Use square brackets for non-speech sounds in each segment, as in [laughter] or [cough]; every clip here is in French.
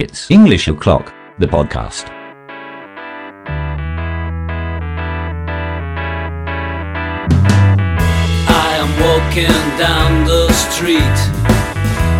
It's English O'Clock, the podcast. I am walking down the street,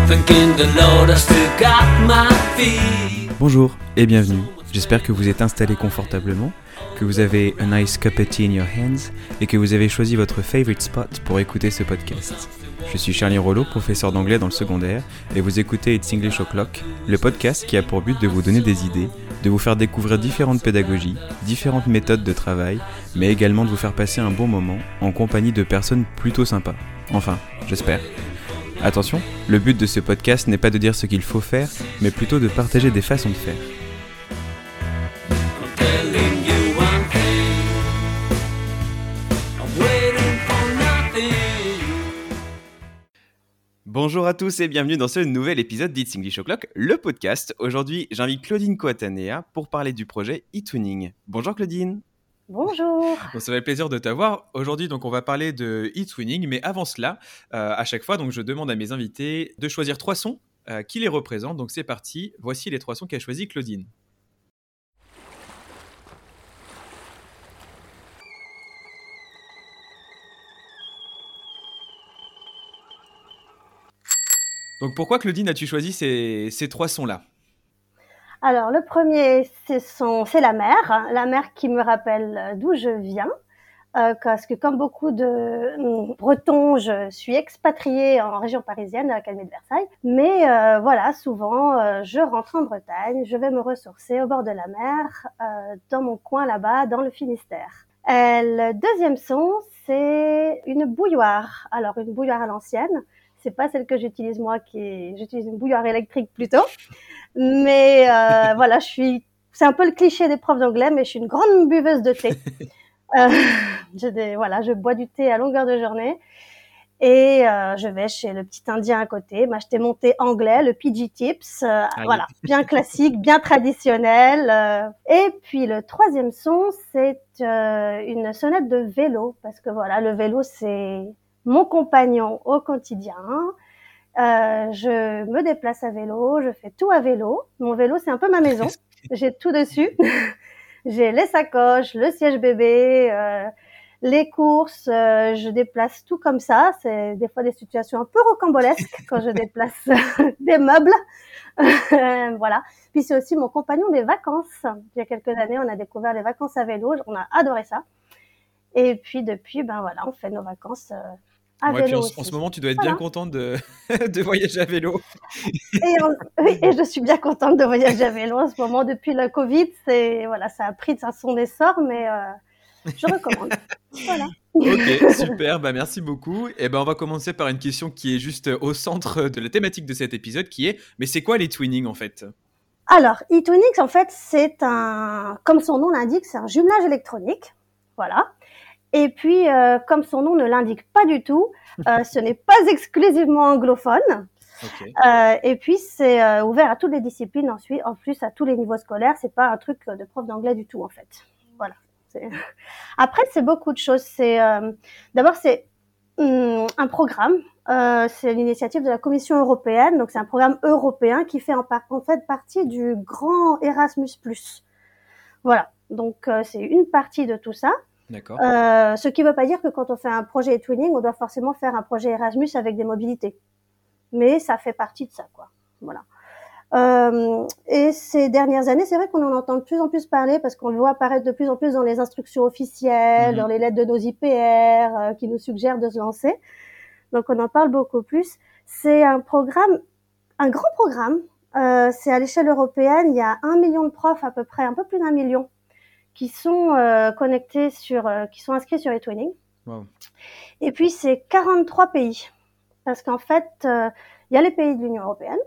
thinking the Lord has still got my feet. Bonjour et bienvenue. J'espère que vous êtes installé confortablement, que vous avez a nice cup of tea in your hands et que vous avez choisi votre favorite spot pour écouter ce podcast. Je suis Charlie Rollo, professeur d'anglais dans le secondaire, et vous écoutez It's English O'Clock, le podcast qui a pour but de vous donner des idées, de vous faire découvrir différentes pédagogies, différentes méthodes de travail, mais également de vous faire passer un bon moment en compagnie de personnes plutôt sympas. Enfin, j'espère. Attention, le but de ce podcast n'est pas de dire ce qu'il faut faire, mais plutôt de partager des façons de faire. Bonjour à tous et bienvenue dans ce nouvel épisode d'It's English O'Clock, le podcast. Aujourd'hui, j'invite Claudine Coatanea pour parler du projet e-tuning. Bonjour Claudine. Bonjour. Bon, ça fait plaisir de t'avoir. Aujourd'hui, donc, on va parler de e-twinning, mais avant cela, euh, à chaque fois, donc, je demande à mes invités de choisir trois sons euh, qui les représentent. Donc, c'est parti. Voici les trois sons qu'a choisi Claudine. Donc, pourquoi Claudine as-tu choisi ces, ces trois sons-là? Alors le premier, c'est la mer, hein, la mer qui me rappelle euh, d'où je viens, euh, parce que comme beaucoup de euh, Bretons, je suis expatriée en région parisienne, à l'Académie de Versailles. Mais euh, voilà, souvent, je rentre en Bretagne, je vais me ressourcer au bord de la mer, dans mon coin là-bas, dans le Finistère. Euh, le deuxième son, c'est une bouilloire. Alors une bouilloire à l'ancienne. C'est pas celle que j'utilise moi, qui est... j'utilise une bouilloire électrique plutôt. Mais euh, [laughs] voilà, je suis. C'est un peu le cliché des profs d'anglais, mais je suis une grande buveuse de thé. [laughs] Euh, je, des- voilà, je bois du thé à longueur de journée. Et euh, je vais chez le petit Indien à côté m'acheter mon thé anglais, le PG Tips. euh, voilà, bien classique, bien traditionnel. euh. Et puis le troisième son, c'est une sonnette de vélo, parce que voilà, le vélo, c'est mon compagnon au quotidien. Euh, je me déplace à vélo, je fais tout à vélo. Mon vélo, c'est un peu ma maison. [laughs] J'ai tout dessus. [laughs] J'ai les sacoches, le siège bébé, euh, les courses. euh, je déplace tout comme ça. C'est des fois des situations un peu rocambolesques quand je [laughs] déplace des meubles. voilà. Puis c'est aussi mon compagnon des vacances. Il y a quelques années, on a découvert les vacances à vélo. On a adoré ça. Et puis depuis, ben voilà, on fait nos vacances euh, à Ouais, puis vélo en, ce moment, tu dois être bien contente de, [laughs] de voyager à vélo. Et, en- oui, et je suis bien contente de voyager à vélo en ce moment. Depuis la Covid, c'est voilà, ça a pris ça son essor, mais euh, je recommande. voilà. Ok, [laughs] super, bah merci beaucoup. Et ben on va commencer par une question qui est juste au centre de la thématique de cet épisode, qui est mais c'est quoi les twinning en fait? Alors, eTunix, en fait, c'est un, comme son nom l'indique, c'est un jumelage électronique. Voilà. Et puis, euh, comme son nom ne l'indique pas du tout, euh, [laughs] ce n'est pas exclusivement anglophone. Euh, et puis, c'est euh, ouvert à toutes les disciplines, ensuite, en plus à tous les niveaux scolaires. C'est pas un truc euh, de prof d'anglais du tout, en fait. Voilà. [laughs] Après, c'est beaucoup de choses. C'est euh, d'abord c'est hum, un programme. Euh, c'est l'initiative de la Commission européenne. Donc, c'est un programme européen qui fait en, par- en fait partie du grand Erasmus+. Voilà. Donc, euh, c'est une partie de tout ça. D'accord. Euh, ce qui ne veut pas dire que quand on fait un projet twinning, on doit forcément faire un projet Erasmus avec des mobilités. Mais ça fait partie de ça, quoi. Voilà. Euh, et ces dernières années, c'est vrai qu'on en entend de plus en plus parler parce qu'on le voit apparaître de plus en plus dans les instructions officielles, Mhm. dans les lettres de nos IPR euh, qui nous suggèrent de se lancer. Donc on en parle beaucoup plus. C'est un programme, un grand programme. Euh, c'est à l'échelle européenne. Il y a un million de profs à peu près, un peu plus d'un million, qui sont euh, connectés sur, euh, qui sont inscrits sur eTwinning. Wow. Et puis c'est 43 pays, parce qu'en fait, euh, il y a les pays de l'Union européenne,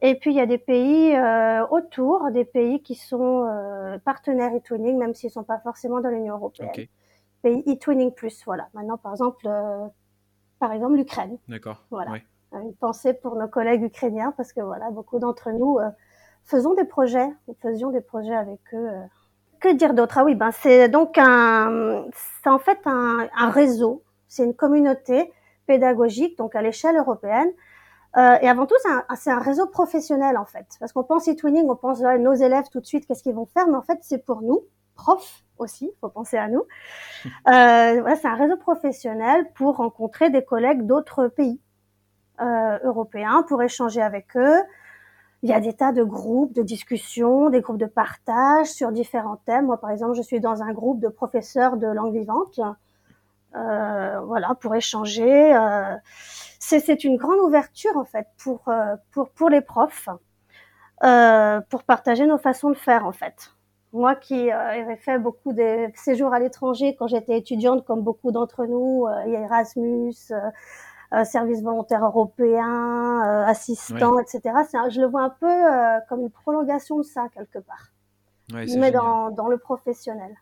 et puis il y a des pays euh, autour, des pays qui sont euh, partenaires eTwinning, même s'ils sont pas forcément dans l'Union européenne. Ok, Pays eTwinning plus, voilà. Maintenant, par exemple, euh, par exemple l'Ukraine. d'accord. Voilà. Euh, Une pensée pour nos collègues ukrainiens, parce que voilà, beaucoup d'entre nous euh, faisons des projets, nous faisions des projets avec eux. Que dire d'autre? Ah oui, ben c'est donc un, c'est en fait un, un réseau, c'est une communauté pédagogique, donc à l'échelle européenne, Euh, et avant tout, c'est un, c'est un réseau professionnel en fait, parce qu'on pense e-twinning, on pense à nos élèves tout de suite, qu'est-ce qu'ils vont faire, mais en fait, c'est pour nous, profs aussi, faut penser à nous. [laughs] Euh, voilà, c'est un réseau professionnel pour rencontrer des collègues d'autres pays euh, européens, pour échanger avec eux. Il y a des tas de groupes de discussion, des groupes de partage sur différents thèmes. Moi, par exemple, je suis dans un groupe de professeurs de langue vivante, euh, voilà, pour échanger. Euh, c'est une grande ouverture en fait pour euh, pour pour les profs, euh, pour partager nos façons de faire en fait. Moi qui euh, avais fait beaucoup de séjours à l'étranger quand j'étais étudiante, comme beaucoup d'entre nous, euh, il y a Erasmus, euh, service volontaire européen, assistant, Oui. etc. Un- je le vois un peu comme une prolongation de ça quelque part, c'est mais dans, dans le professionnel.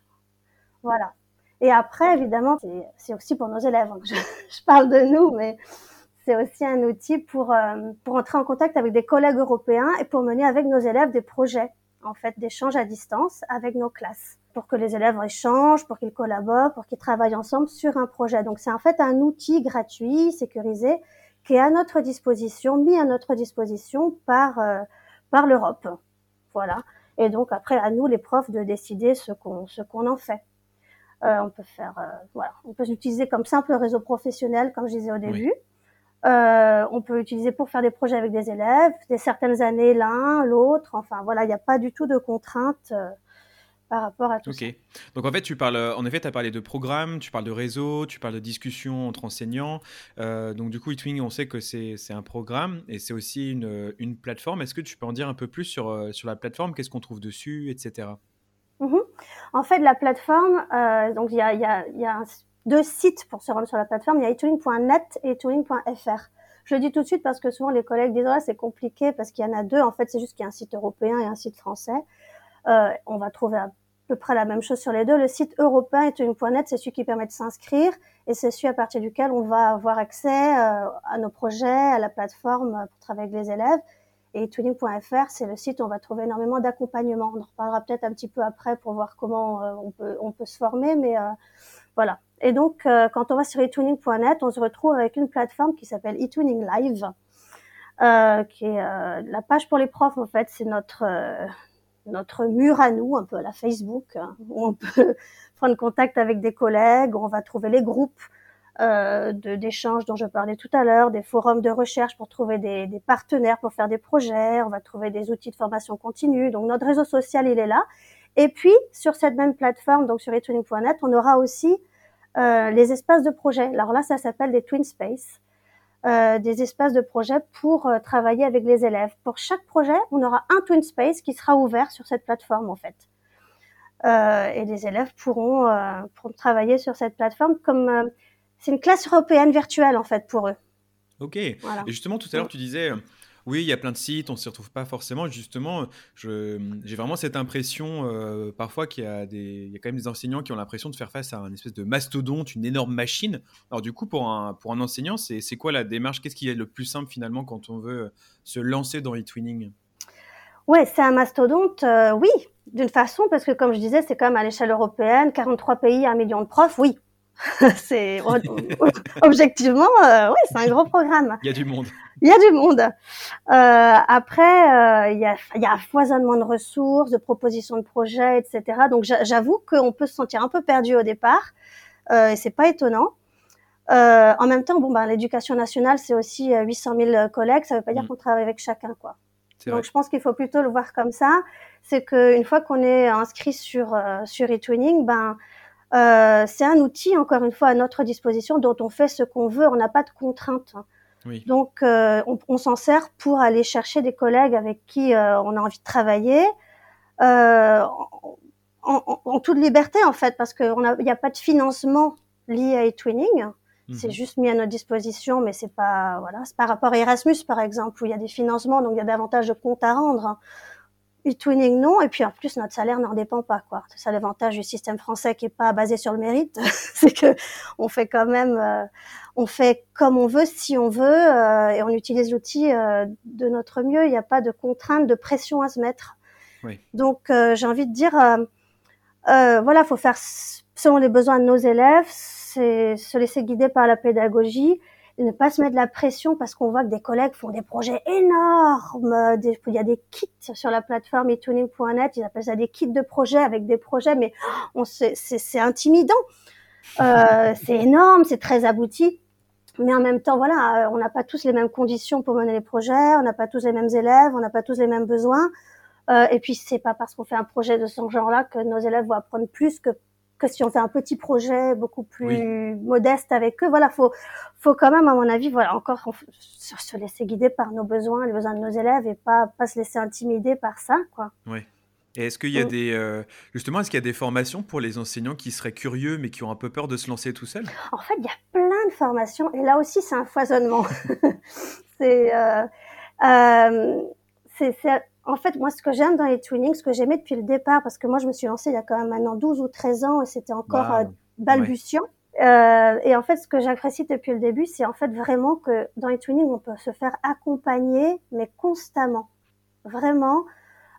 Voilà. Et après, évidemment, c'est- aussi pour nos élèves. hein, Je, [laughs] je parle de nous, mais c'est aussi un outil pour, euh, pour entrer en contact avec des collègues européens et pour mener avec nos élèves des projets, en fait, d'échanges à distance avec nos classes, pour que les élèves échangent, pour qu'ils collaborent, pour qu'ils travaillent ensemble sur un projet. Donc c'est en fait un outil gratuit, sécurisé, qui est à notre disposition, mis à notre disposition par, euh, par l'Europe. Voilà. Et donc après, à nous, les profs, de décider ce qu'on ce qu'on en fait. Euh, on peut faire, euh, voilà, on peut l'utiliser comme simple réseau professionnel, comme je disais au début. Euh, on peut l'utiliser pour faire des projets avec des élèves, des certaines années l'un, l'autre. Enfin voilà, il n'y a pas du tout de contraintes euh, par rapport à tout ça. Ok. Donc en fait, tu parles, en effet, tu as parlé de programme, tu parles de réseau, tu parles de discussion entre enseignants. Euh, donc du coup, eTwing, on sait que c'est un programme et c'est aussi une, une plateforme. Est-ce que tu peux en dire un peu plus sur, euh, sur la plateforme? Qu'est-ce qu'on trouve dessus, etc. Mhm. En fait, la plateforme, euh, donc il y a, y a, y a un- deux sites pour se rendre sur la plateforme. Il y a etooling.net et etooling.fr. Je le dis tout de suite parce que souvent les collègues disent ouais, c'est compliqué parce qu'il y en a deux. En fait, c'est juste qu'il y a un site européen et un site français. Euh, on va trouver à peu près la même chose sur les deux. Le site européen etooling.net, c'est celui qui permet de s'inscrire et c'est celui à partir duquel on va avoir accès euh, à nos projets, à la plateforme euh, pour travailler avec les élèves. Et tooling.fr, c'est le site où on va trouver énormément d'accompagnement. On en reparlera peut-être un petit peu après pour voir comment euh, on, peut, se former, mais voilà. Et donc, quand on va sur etooling.net, on se retrouve avec une plateforme qui s'appelle eTooling Live, qui est la page pour les profs, en fait. C'est notre, notre mur à nous, un peu à la Facebook, hein, où on peut [laughs] prendre contact avec des collègues, où on va trouver les groupes euh, d'échanges dont je parlais tout à l'heure, des forums de recherche pour trouver des, des partenaires pour faire des projets, on va trouver des outils de formation continue. Donc notre réseau social, il est là. Et puis sur cette même plateforme, donc sur etooling.net, on aura aussi euh, les espaces de projet. Alors là, ça s'appelle des Twin Space, euh, des espaces de projet pour euh, travailler avec les élèves. Pour chaque projet, on aura un Twin Space qui sera ouvert sur cette plateforme en fait. Euh, et les élèves pourront, pourront travailler sur cette plateforme comme c'est une classe européenne virtuelle en fait pour eux. Ok. Voilà. Et justement, tout à l'heure, tu disais, oui, il y a plein de sites, on ne s'y retrouve pas forcément. Justement, j'ai vraiment cette impression euh, parfois qu'il y, a quand même des enseignants qui ont l'impression de faire face à un espèce de mastodonte, une énorme machine. Alors du coup, pour un, pour un enseignant, c'est quoi la démarche? Qu'est-ce qui est le plus simple finalement quand on veut se lancer dans e-twinning? Ouais, c'est un mastodonte, euh, oui, d'une façon, parce que comme je disais, c'est quand même à l'échelle européenne, 43 pays, un million de profs, oui. [laughs] c'est [laughs] objectivement, euh, oui, c'est un gros programme. Il y a du monde. Il y a du monde. Euh, après, euh, il, y a, il y a un foisonnement de ressources, de propositions de projets, etc. Donc j'a- j'avoue qu'on peut se sentir un peu perdu au départ, et c'est pas étonnant. En même temps, bon, ben, l'éducation nationale, c'est aussi euh, 800 000 collègues. Ça veut pas dire Mm. qu'on travaille avec chacun, quoi. Vrai. Donc je pense qu'il faut plutôt le voir comme ça, c'est qu'une fois qu'on est inscrit sur euh, sur eTwinning, ben euh, c'est un outil encore une fois à notre disposition dont on fait ce qu'on veut, on n'a pas de contraintes. Oui. Donc euh, on, on s'en sert pour aller chercher des collègues avec qui euh, on a envie de travailler euh, en, en- en toute liberté en fait, parce qu'il n'y a pas de financement lié à eTwinning. C'est Mhm. juste mis à notre disposition, mais c'est pas voilà, c'est par rapport à Erasmus par exemple où il y a des financements, donc il y a davantage de comptes à rendre. E-twinning non, et puis en plus notre salaire n'en dépend pas quoi. C'est ça l'avantage du système français qui est pas basé sur le mérite, [laughs] c'est que on fait quand même, euh, on fait comme on veut, si on veut, euh, et on utilise l'outil euh, de notre mieux. Il n'y a pas de contrainte, de pression à se mettre. Oui. Donc euh, j'ai envie de dire, euh, euh, voilà, faut faire selon les besoins de nos élèves, c'est se laisser guider par la pédagogie. Ne pas se mettre la pression parce qu'on voit que des collègues font des projets énormes. il y a des kits sur la plateforme etuning.net, ils appellent ça des kits de projets avec des projets, mais on c'est intimidant. Euh, [laughs] c'est énorme, c'est très abouti. Mais en même temps, voilà, on n'a pas tous les mêmes conditions pour mener les projets, on n'a pas tous les mêmes élèves, on n'a pas tous les mêmes besoins. Euh, et puis, c'est pas parce qu'on fait un projet de ce genre-là que nos élèves vont apprendre plus que que si on fait un petit projet beaucoup plus modeste avec eux. Voilà, faut, faut quand même, à mon avis, voilà, encore se laisser guider par nos besoins, les besoins de nos élèves et pas, pas se laisser intimider par ça, quoi. Oui. Et est-ce qu'il y a mm. des euh, justement est-ce qu'il y a des formations pour les enseignants qui seraient curieux mais qui ont un peu peur de se lancer tout seuls? En fait, il y a plein de formations et là aussi c'est un foisonnement. [laughs] c'est euh, euh, c'est en fait, moi, ce que j'aime dans les tunings, ce que j'aimais depuis le départ, parce que moi, je me suis lancée il y a quand même maintenant 12 ou 13 ans et c'était encore euh, balbutiant. Euh, et en fait, ce que j'apprécie depuis le début, c'est en fait vraiment que dans les tunings, on peut se faire accompagner, mais constamment. Vraiment.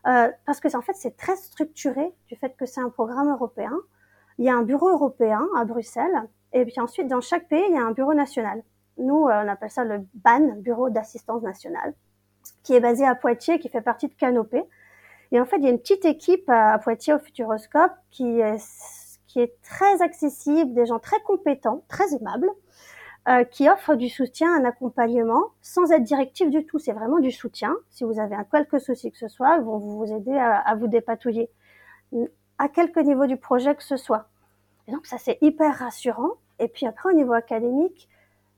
Euh, parce que en fait, c'est très structuré du fait que c'est un programme européen. Il y a un bureau européen à Bruxelles. Et puis ensuite, dans chaque pays, il y a un bureau national. Nous, euh, on appelle ça le BAN, Bureau d'assistance nationale qui est basé à Poitiers, qui fait partie de Canopée. Et en fait, il y a une petite équipe à, Poitiers au Futuroscope qui est, qui est très accessible, des gens très compétents, très aimables, euh, qui offrent du soutien, un accompagnement, sans être directif du tout. C'est vraiment du soutien. Si vous avez un quelque souci que ce soit, ils vont vous aider à, à vous dépatouiller à quelque niveau du projet que ce soit. Et donc ça, c'est hyper rassurant. Et puis après, au niveau académique,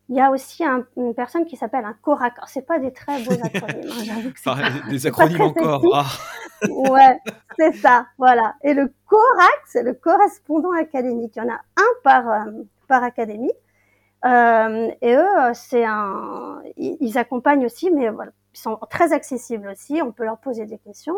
il y a aussi un, une personne qui s'appelle un CORAC. C'est pas des très beaux [laughs] acronymes. Hein, j'avoue que c'est des acronymes encore. Ah. ouais, c'est ça. Voilà. Et le CORAC, c'est le correspondant académique. Il y en a un par euh, par académie. Euh, et eux, c'est un, ils, accompagnent aussi, mais voilà, ils sont très accessibles aussi. On peut leur poser des questions.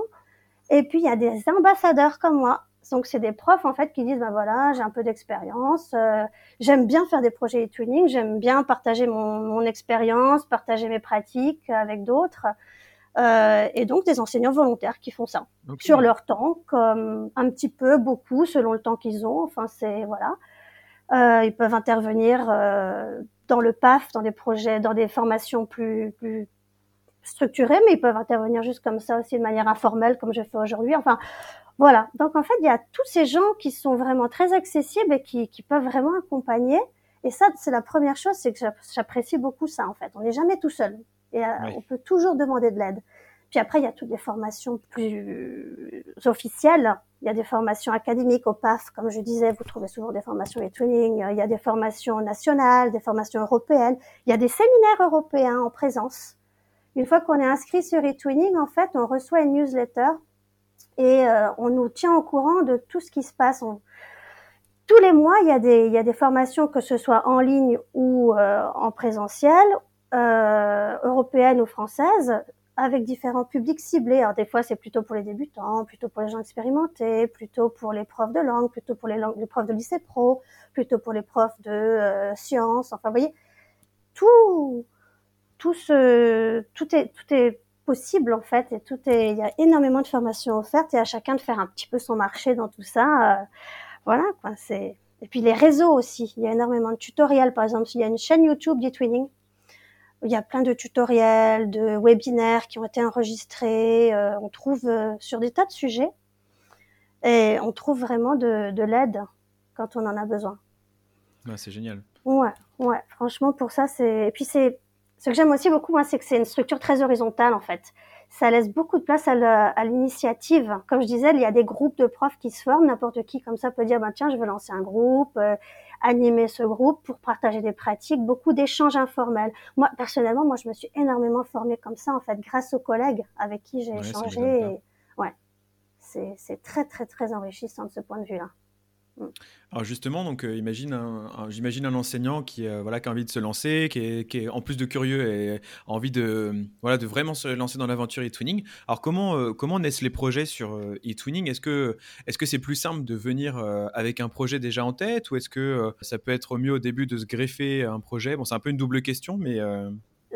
Et puis il y a des ambassadeurs comme moi donc c'est des profs en fait qui disent ben voilà j'ai un peu d'expérience, euh, j'aime bien faire des projets e-twinning, j'aime bien partager mon, mon expérience, partager mes pratiques avec d'autres. Euh, et donc des enseignants volontaires qui font ça sur leur temps, comme un petit peu, beaucoup selon le temps qu'ils ont. Enfin c'est voilà, euh, ils peuvent intervenir euh, dans le PAF, dans des projets, dans des formations plus plus structurées, mais ils peuvent intervenir juste comme ça aussi de manière informelle, comme je fais aujourd'hui. Enfin, voilà. Donc en fait, il y a tous ces gens qui sont vraiment très accessibles et qui, qui peuvent vraiment accompagner. Et ça, c'est la première chose, c'est que j'apprécie beaucoup ça en fait. On n'est jamais tout seul et euh, on peut toujours demander de l'aide. Puis après, il y a toutes les formations plus officielles. Il y a des formations académiques au PAF, comme je disais, vous trouvez souvent des formations e-training. Il y a des formations nationales, des formations européennes. Il y a des séminaires européens en présence. Une fois qu'on est inscrit sur e-twinning, en fait, on reçoit une newsletter et euh, on nous tient au courant de tout ce qui se passe. Tous les mois, il y, a des, formations, que ce soit en ligne ou euh, en présentiel, euh, européennes ou françaises, avec différents publics ciblés. Alors des fois, c'est plutôt pour les débutants, plutôt pour les gens expérimentés, plutôt pour les profs de langue, plutôt pour les, les profs de lycée pro, plutôt pour les profs de euh, sciences. Enfin, vous voyez, tout, tout, est, tout est possible en fait et tout est il y a énormément de formations offertes et à chacun de faire un petit peu son marché dans tout ça euh, voilà quoi c'est et puis les réseaux aussi il y a énormément de tutoriels. Par exemple il y a une chaîne YouTube d'e-twinning il y a plein de tutoriels de webinaires qui ont été enregistrés euh, on trouve euh, sur des tas de sujets et on trouve vraiment de, de l'aide quand on en a besoin. C'est génial. Ouais ouais franchement pour ça c'est et puis c'est ce que j'aime aussi beaucoup, moi, c'est que c'est une structure très horizontale, en fait. Ça laisse beaucoup de place à l'initiative. Comme je disais, il y a des groupes de profs qui se forment. N'importe qui, comme ça, peut dire, bah, tiens, je veux lancer un groupe, euh, animer ce groupe pour partager des pratiques, beaucoup d'échanges informels. Moi, personnellement, moi, je me suis énormément formée comme ça, en fait, grâce aux collègues avec qui j'ai échangé. Et, ouais, c'est très, très, très enrichissant de ce point de vue-là. Alors justement, donc euh, j'imagine un enseignant qui, euh, voilà, qui a envie de se lancer, qui est, qui est, en plus de curieux et a envie de, voilà, de vraiment se lancer dans l'aventure e-twinning. Alors comment, euh, comment naissent les projets sur e-twinning? Est-ce que est-ce que c'est plus simple de venir avec un projet déjà en tête ou est-ce que ça peut être mieux au début de se greffer un projet? Bon, c'est un peu une double question, mais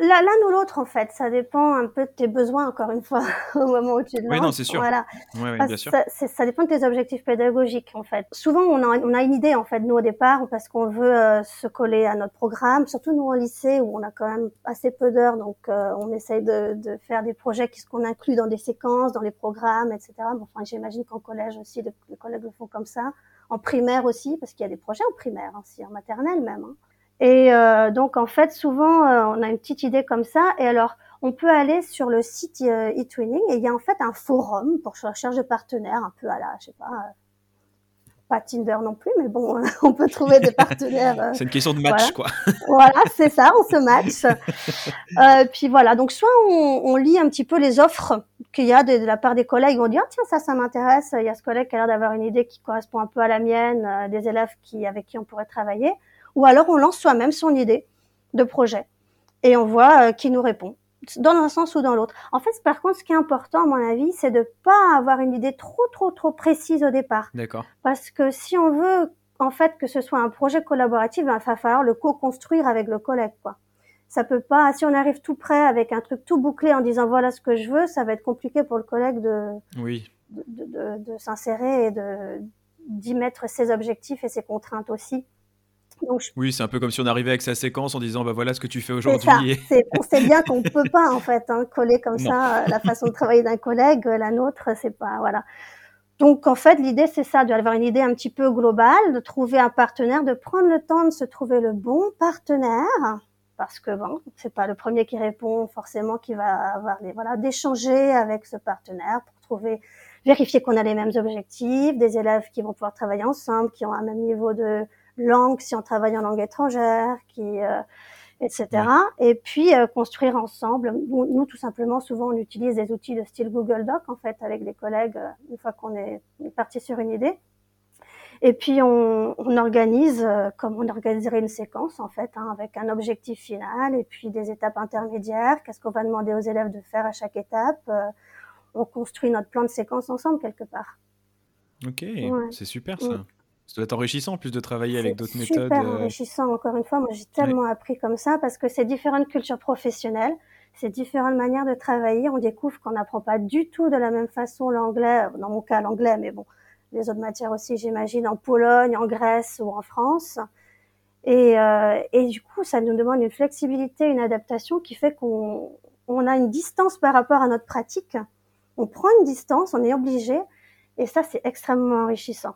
L'un ou l'autre, en fait, ça dépend un peu de tes besoins, encore une fois, [laughs] au moment où tu te lances. Oui, non, c'est sûr. Voilà. Ouais, Parce bien sûr. Ça, dépend de tes objectifs pédagogiques, en fait. Souvent, on a, on a une idée, en fait, nous, au départ, parce qu'on veut euh, se coller à notre programme, surtout nous, en lycée, où on a quand même assez peu d'heures, donc euh, on essaye de, de faire des projets qui qu'on inclut dans des séquences, dans les programmes, etc. Bon, enfin, j'imagine qu'en collège aussi, les, les collègues le font comme ça. En primaire aussi, parce qu'il y a des projets en primaire, aussi, en maternelle même. hein. Et euh, donc, en fait, souvent, euh, on a une petite idée comme ça. Et alors, on peut aller sur le site euh, eTwinning et il y a en fait un forum pour la recherche de partenaires, un peu à la, je sais pas, euh, pas Tinder non plus, mais bon, [laughs] on peut trouver des partenaires. euh, C'est une question de match, voilà. quoi. voilà, c'est ça, on se match. [laughs] Euh, puis voilà, donc soit on, on lit un petit peu les offres qu'il y a de, de la part des collègues, on dit ah tiens ça ça m'intéresse, il y a ce collègue qui a l'air d'avoir une idée qui correspond un peu à la mienne, euh, des élèves qui avec qui on pourrait travailler, ou alors on lance soi-même son idée de projet et on voit euh, qui nous répond dans un sens ou dans l'autre. En fait, par contre, ce qui est important à mon avis, c'est de pas avoir une idée trop trop trop précise au départ. D'accord. Parce que si on veut en fait que ce soit un projet collaboratif, ben, il va falloir le co-construire avec le collègue, quoi. Ça peut pas, si on arrive tout près avec un truc tout bouclé en disant voilà ce que je veux, ça va être compliqué pour le collègue de, Oui. de, de, de- de s'insérer et de d'y mettre ses objectifs et ses contraintes aussi. Donc je Oui, c'est un peu comme si on arrivait avec sa séquence en disant bah voilà ce que tu fais aujourd'hui. et- on sait bien qu'on peut pas en fait hein, coller comme Non. ça euh, la façon de travailler d'un collègue, euh, la nôtre, c'est pas voilà. Donc en fait l'idée c'est ça, d'avoir une idée un petit peu globale, de trouver un partenaire, de prendre le temps de se trouver le bon partenaire, parce que bon c'est pas le premier qui répond forcément qui va avoir les voilà d'échanger avec ce partenaire pour trouver vérifier qu'on a les mêmes objectifs, des élèves qui vont pouvoir travailler ensemble, qui ont un même niveau de langue si on travaille en langue étrangère, qui euh, etc. Et puis euh, construire ensemble. Nous, nous, tout simplement, souvent, on utilise des outils de style Google Doc en fait avec les collègues euh, une fois qu'on est parti sur une idée. Et puis on, on organise euh, comme on organiserait une séquence en fait, hein, avec un objectif final et puis des étapes intermédiaires. Qu'est-ce qu'on va demander aux élèves de faire à chaque étape euh, On construit notre plan de séquence ensemble quelque part. Ok, Ouais. c'est super ça. Mm. Ça doit être enrichissant en plus de travailler avec d'autres super méthodes. euh, enrichissant, encore une fois. Moi, j'ai tellement appris comme ça parce que c'est différentes cultures professionnelles, c'est différentes manières de travailler. On découvre qu'on n'apprend pas du tout de la même façon l'anglais, dans mon cas l'anglais, mais bon, les autres matières aussi, j'imagine, en Pologne, en Grèce ou en France. Et, euh, et du coup, ça nous demande une flexibilité, une adaptation qui fait qu'on on a une distance par rapport à notre pratique. On prend une distance, on est obligé, et ça, c'est extrêmement enrichissant.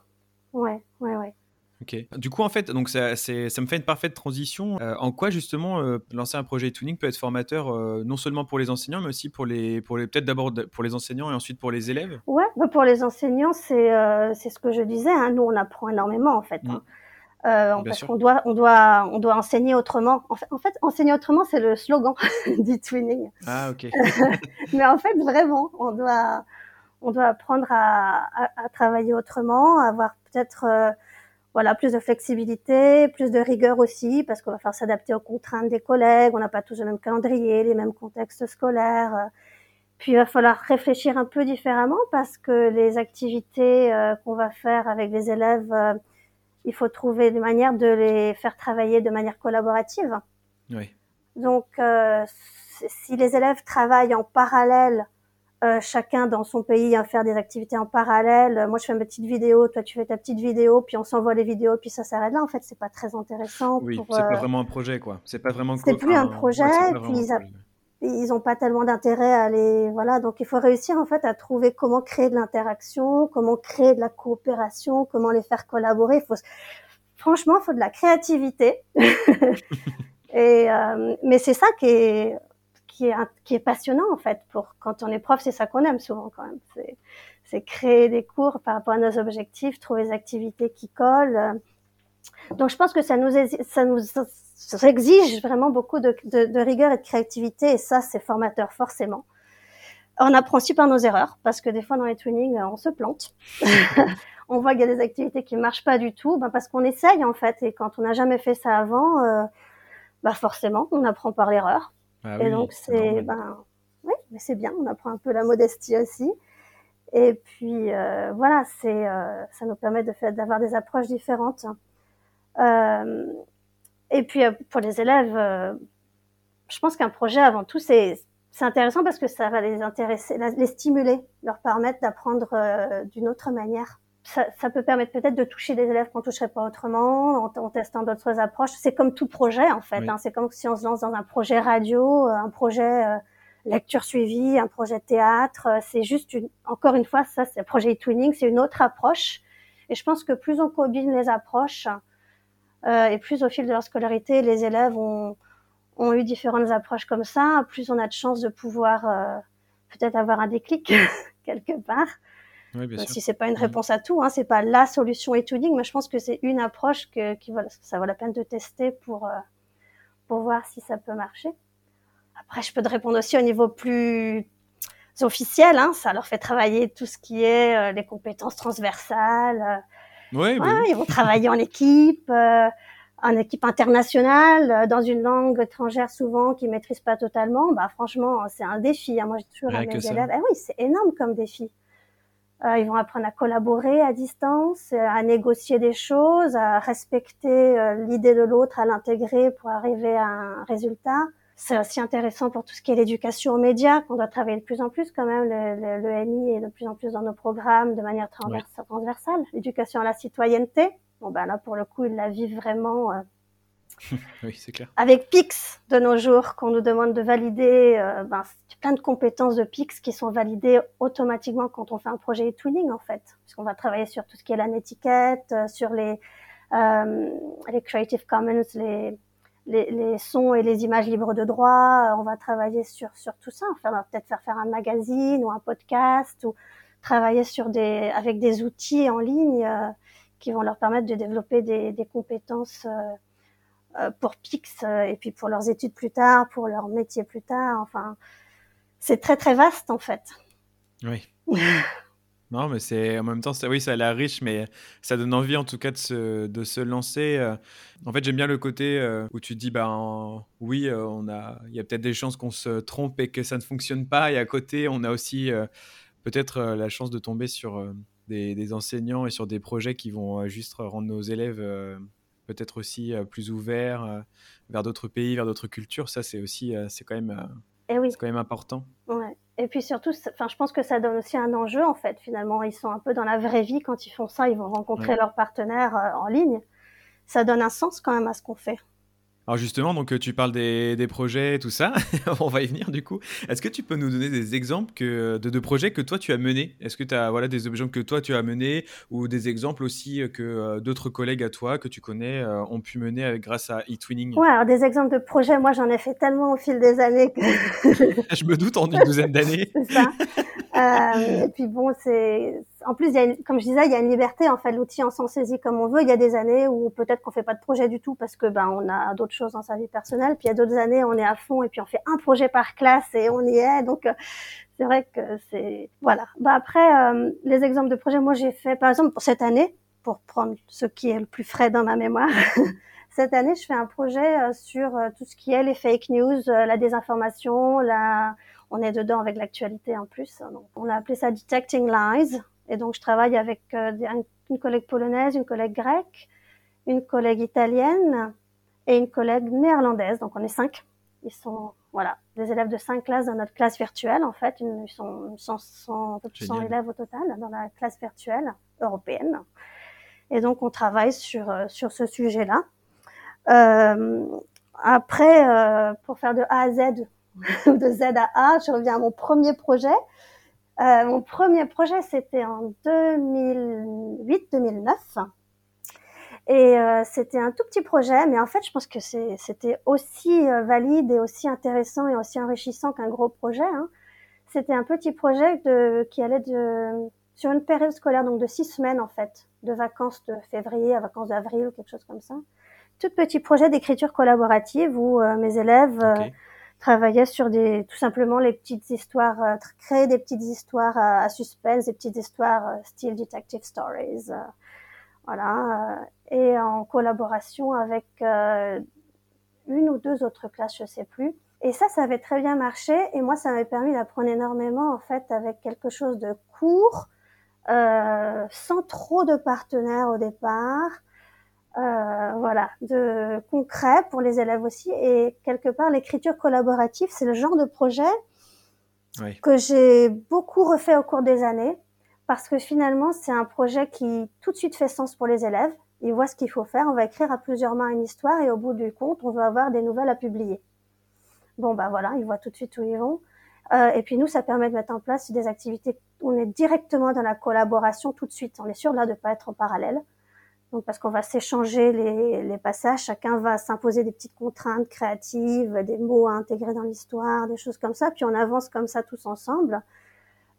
Ouais, ouais, ouais. Ok. Du coup, en fait, donc ça, ça me fait une parfaite transition. Euh, en quoi justement euh, lancer un projet tuning peut être formateur euh, non seulement pour les enseignants, mais aussi pour les, pour les peut-être d'abord pour les enseignants et ensuite pour les élèves? Ouais, bah pour les enseignants, c'est c'est ce que je disais. Hein, nous, on apprend énormément en fait. hein. Euh, Bien parce qu'on doit, on doit, on doit enseigner autrement. En fait, en fait enseigner autrement, c'est le slogan [laughs] du twinning. Ah ok. [laughs] Mais en fait, vraiment, on doit, on doit apprendre à, à, à travailler autrement, à avoir peut-être, euh, voilà, plus de flexibilité, plus de rigueur aussi, parce qu'on va faire s'adapter aux contraintes des collègues. On n'a pas tous le même calendrier, les mêmes contextes scolaires. euh. Puis il va falloir réfléchir un peu différemment parce que les activités euh, qu'on va faire avec les élèves, euh, il faut trouver des manières de les faire travailler de manière collaborative. Oui. Donc, euh, si les élèves travaillent en parallèle, euh, chacun dans son pays, à faire des activités en parallèle, euh, moi je fais ma petite vidéo, toi tu fais ta petite vidéo, puis on s'envoie les vidéos, puis ça s'arrête là. En fait, c'est pas très intéressant. Oui, c'est euh, pas vraiment un projet quoi. C'est pas vraiment. c'est plus un projet, ouais, puis ils a- projet. ils ont pas tellement d'intérêt à les voilà donc il faut réussir en fait à trouver comment créer de l'interaction comment créer de la coopération comment les faire collaborer il faut franchement il faut de la créativité [laughs] et euh, mais c'est ça qui est qui est passionnant en fait pour quand on est prof c'est ça qu'on aime souvent quand même c'est créer des cours par rapport à nos objectifs trouver des activités qui collent donc je pense que ça nous ça nous exige vraiment beaucoup de, rigueur et de créativité et ça c'est formateur forcément. On apprend aussi par nos erreurs parce que des fois dans les twinning on se plante. [laughs] on voit qu'il y a des activités qui marchent pas du tout, ben parce qu'on essaye en fait et quand on n'a jamais fait ça avant, euh, bah forcément on apprend par l'erreur. Ah Et oui, donc c'est ben oui, mais c'est bien, on apprend un peu la modestie aussi. Et puis euh, voilà, c'est euh, ça nous permet de faire d'avoir des approches différentes. Euh, et puis pour les élèves, je pense qu'un projet, avant tout, c'est c'est intéressant parce que ça va les intéresser, les stimuler, leur permettre d'apprendre d'une autre manière. Ça, ça peut permettre peut-être de toucher des élèves qu'on toucherait pas autrement, en, en testant d'autres approches. C'est comme tout projet en fait. Oui. Hein. C'est comme si on se lance dans un projet radio, euh, un projet euh, lecture suivie, un projet théâtre. Euh, C'est juste une, encore une fois, ça, c'est un projet e-twinning, c'est une autre approche. Et je pense que plus on combine les approches euh, et plus au fil de leur scolarité, les élèves ont ont eu différentes approches comme ça, plus on a de chances de pouvoir euh, peut-être avoir un déclic [laughs] quelque part. Oui, bien sûr. si c'est pas une réponse à tout, hein, c'est pas la solution e-tuning, mais je pense que c'est une approche que qui ça vaut la peine de tester pour euh, pour voir si ça peut marcher. Après, je peux te répondre aussi au niveau plus officiel, hein, ça leur fait travailler tout ce qui est euh, les compétences transversales. euh, Ouais, bah Ouais, oui. ils vont travailler en équipe, euh, en équipe internationale, euh, dans une langue étrangère souvent qu'ils maîtrisent pas totalement. Bah franchement, c'est un défi. hein. Moi, j'ai toujours à mes élèves. Eh oui, c'est énorme comme défi. Euh, ils vont apprendre à collaborer à distance, à négocier des choses, à respecter euh, l'idée de l'autre, à l'intégrer pour arriver à un résultat. C'est aussi intéressant pour tout ce qui est l'éducation aux médias, qu'on doit travailler de plus en plus quand même. Le, le, le MI est de plus en plus dans nos programmes de manière transversale. L'éducation à la citoyenneté, bon ben là pour le coup ils la vivent vraiment euh, [laughs] Oui, c'est clair. avec Pix de nos jours, qu'on nous demande de valider, euh, ben, plein de compétences de Pix qui sont validées automatiquement quand on fait un projet e-tuning en fait, puisqu'on va travailler sur tout ce qui est la netiquette, euh, sur les euh, les Creative Commons, les, les les sons et les images libres de droit. Euh, On va travailler sur sur tout ça. Enfin, on va peut-être faire faire un magazine ou un podcast ou travailler sur des avec des outils en ligne euh, qui vont leur permettre de développer des, des compétences. euh, pour Pix euh, et puis pour leurs études plus tard, pour leur métier plus tard. Enfin, c'est très très vaste en fait. Oui. [laughs] Non, mais c'est en même temps, ça, oui, ça a l'air riche, mais ça donne envie en tout cas de se, de se lancer. euh. En fait, j'aime bien le côté euh, où tu dis, ben oui, euh, on a, il y a peut-être des chances qu'on se trompe et que ça ne fonctionne pas. Et à côté, on a aussi euh, peut-être euh, la chance de tomber sur euh, des, des enseignants et sur des projets qui vont euh, juste rendre nos élèves euh, peut-être aussi euh, plus ouverts euh, vers d'autres pays, vers d'autres cultures. Ça, c'est aussi, euh, c'est quand même, Et oui, c'est quand même important. ouais. Et puis surtout, enfin, je pense que ça donne aussi un enjeu en fait. Finalement, ils sont un peu dans la vraie vie quand ils font ça. Ils vont rencontrer Ouais. leurs partenaires en ligne. Ça donne un sens quand même à ce qu'on fait. Alors justement, donc euh, tu parles des, des projets, tout ça. [laughs] On va y venir du coup. Est-ce que tu peux nous donner des exemples que, de, de projets que toi tu as menés? Est-ce que tu as voilà, des exemples que toi tu as menés ou des exemples aussi euh, que euh, d'autres collègues à toi que tu connais euh, ont pu mener avec, grâce à eTwinning? Ouais, alors des exemples de projets, moi j'en ai fait tellement au fil des années que [laughs] Je me doute en une douzaine d'années. [laughs] Euh, et puis bon, c'est en plus, il y a une- comme je disais, il y a une liberté en fait. L'outil, on s'en saisit comme on veut. Il y a des années où peut-être qu'on fait pas de projet du tout parce que ben on a d'autres choses dans sa vie personnelle. Puis il y a d'autres années, on est à fond et puis on fait un projet par classe et on y est. Donc euh, c'est vrai que c'est voilà. Bah après, euh, les exemples de projets, moi j'ai fait par exemple pour cette année, pour prendre ce qui est le plus frais dans ma mémoire. [laughs] Cette année, je fais un projet euh, sur euh, tout ce qui est les fake news, la désinformation, la, on est dedans avec l'actualité en plus. Donc, on a appelé ça Detecting Lies. Et donc, je travaille avec euh, une collègue polonaise, une collègue grecque, une collègue italienne et une collègue néerlandaise. Donc, on est cinq. Ils sont, voilà, des élèves de cinq classes dans notre classe virtuelle, en fait. Ils sont 100, 100, un peu plus de 100 Génial. élèves au total dans la classe virtuelle européenne. Et donc, on travaille sur, euh, sur ce sujet-là. Euh, après, euh, pour faire de A à Z, [laughs] de Z à A, je reviens à mon premier projet. Euh, mon premier projet, c'était en 2008-2009. Et euh, c'était un tout petit projet, mais en fait, je pense que c'était aussi euh, valide et aussi intéressant et aussi enrichissant qu'un gros projet. Hein. C'était un petit projet qui allait de, sur une période scolaire, donc de six semaines en fait, de vacances de février à vacances d'avril ou quelque chose comme ça. Tout petit projet d'écriture collaborative où mes élèves. Travaillait sur des tout simplement les petites histoires, euh, créer des petites histoires à, à suspense, des petites histoires euh, style detective stories, euh, voilà, euh, et en collaboration avec euh, une ou deux autres classes, je sais plus. Et ça, ça avait très bien marché, et moi, ça m'avait permis d'apprendre énormément en fait avec quelque chose de court, euh, sans trop de partenaires au départ. Euh, voilà, de concret pour les élèves aussi. Et quelque part, l'écriture collaborative, c'est le genre de projet Oui. que j'ai beaucoup refait au cours des années, parce que finalement, c'est un projet qui tout de suite fait sens pour les élèves. Ils voient ce qu'il faut faire. On va écrire à plusieurs mains une histoire et au bout du compte, on va avoir des nouvelles à publier. Bon, bah voilà, ils voient tout de suite où ils vont. Euh, et puis nous, ça permet de mettre en place des activités. On est directement dans la collaboration tout de suite. On est sûr là de pas être en parallèle. Donc parce qu'on va s'échanger les, les passages, chacun va s'imposer des petites contraintes créatives, des mots à intégrer dans l'histoire, des choses comme ça. Puis on avance comme ça tous ensemble.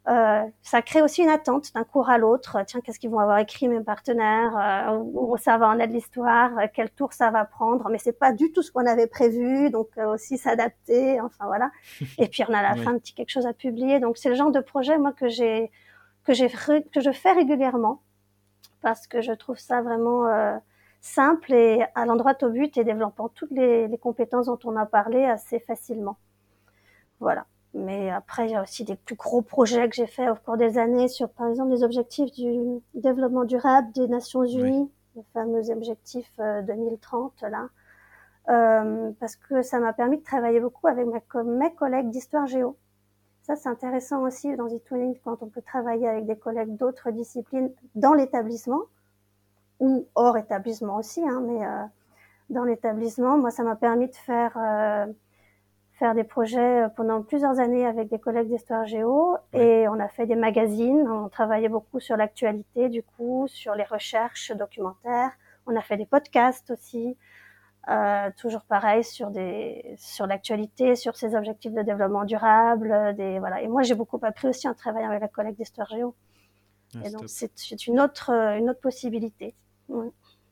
Euh, ça crée aussi une attente d'un cours à l'autre. Tiens, qu'est-ce qu'ils vont avoir écrit mes partenaires? Euh, Où ça va en être l'histoire? Quel tour ça va prendre? Mais c'est pas du tout ce qu'on avait prévu, donc euh, aussi s'adapter. Enfin voilà. [laughs] Et puis on a à la Oui. fin un petit quelque chose à publier. Donc c'est le genre de projet moi que j'ai que j'ai que je fais régulièrement parce que je trouve ça vraiment euh, simple et à l'endroit au but et développant toutes les, les compétences dont on a parlé assez facilement. Voilà. Mais après, il y a aussi des plus gros projets que j'ai faits au cours des années sur, par exemple, les objectifs du développement durable des Nations Unies, les fameux objectifs euh, 2030, là. Euh, parce que ça m'a permis de travailler beaucoup avec ma, mes collègues d'histoire géo. Ça, c'est intéressant aussi dans e-twinning quand on peut travailler avec des collègues d'autres disciplines dans l'établissement ou hors établissement aussi, hein, mais euh, dans l'établissement, moi, ça m'a permis de faire euh, faire des projets pendant plusieurs années avec des collègues d'histoire géo et on a fait des magazines, on travaillait beaucoup sur l'actualité du coup, sur les recherches documentaires, on a fait des podcasts aussi, euh, toujours pareil sur des sur l'actualité, sur ces objectifs de développement durable, euh, des voilà. Et moi j'ai beaucoup appris aussi en travaillant avec la collègue d'histoire géo. Ah, et donc c'est une autre euh, une autre possibilité.